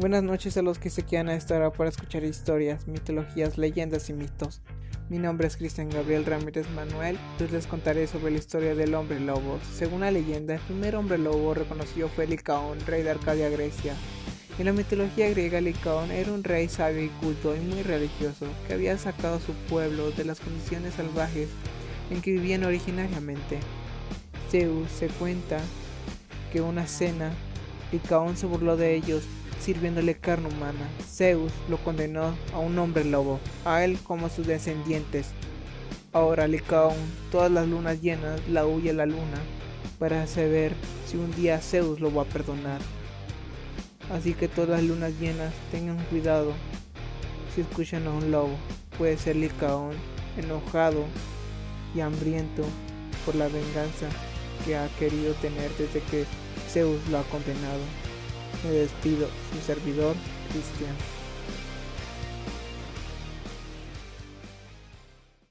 Buenas noches a los que se quedan a esta hora para escuchar historias, mitologías, leyendas y mitos. Mi nombre es Cristian Gabriel Ramírez Manuel y les contaré sobre la historia del hombre lobo. Según la leyenda, el primer hombre lobo reconocido fue Licaón, rey de Arcadia, Grecia. En la mitología griega, Licaón era un rey sabio y culto y muy religioso que había sacado a su pueblo de las condiciones salvajes en que vivían originariamente. Zeus se cuenta que una cena, Licaón se burló de ellos sirviéndole carne humana. Zeus lo condenó a un hombre lobo, a él como a sus descendientes. Ahora Licaón, todas las lunas llenas, la huye la luna para saber si un día Zeus lo va a perdonar. Así que todas las lunas llenas tengan cuidado si escuchan a un lobo. Puede ser Licaón, enojado y hambriento por la venganza que ha querido tener desde que Zeus lo ha condenado. Me despido, su servidor, Cristian.